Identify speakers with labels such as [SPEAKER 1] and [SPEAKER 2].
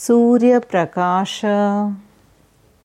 [SPEAKER 1] Suryaprakash.